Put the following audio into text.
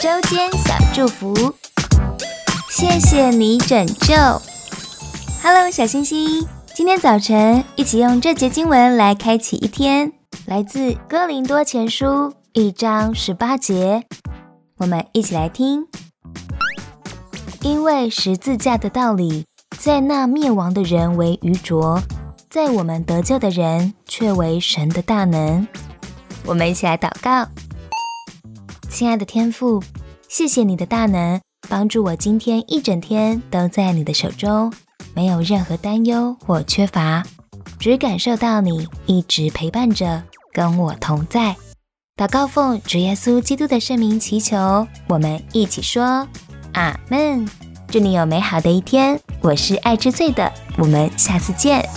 周间小祝福，谢谢你拯救。Hello，小星星，今天早晨一起用这节经文来开启一天，来自哥林多前书一章十八节，我们一起来听。因为十字架的道理，在那灭亡的人为愚拙，在我们得救的人却为神的大能。我们一起来祷告。亲爱的天父，谢谢你的大能，帮助我今天一整天都在你的手中，没有任何担忧或缺乏，只感受到你一直陪伴着，跟我同在。祷告奉主耶稣基督的圣名祈求，我们一起说阿门。祝你有美好的一天。我是爱之最的，我们下次见。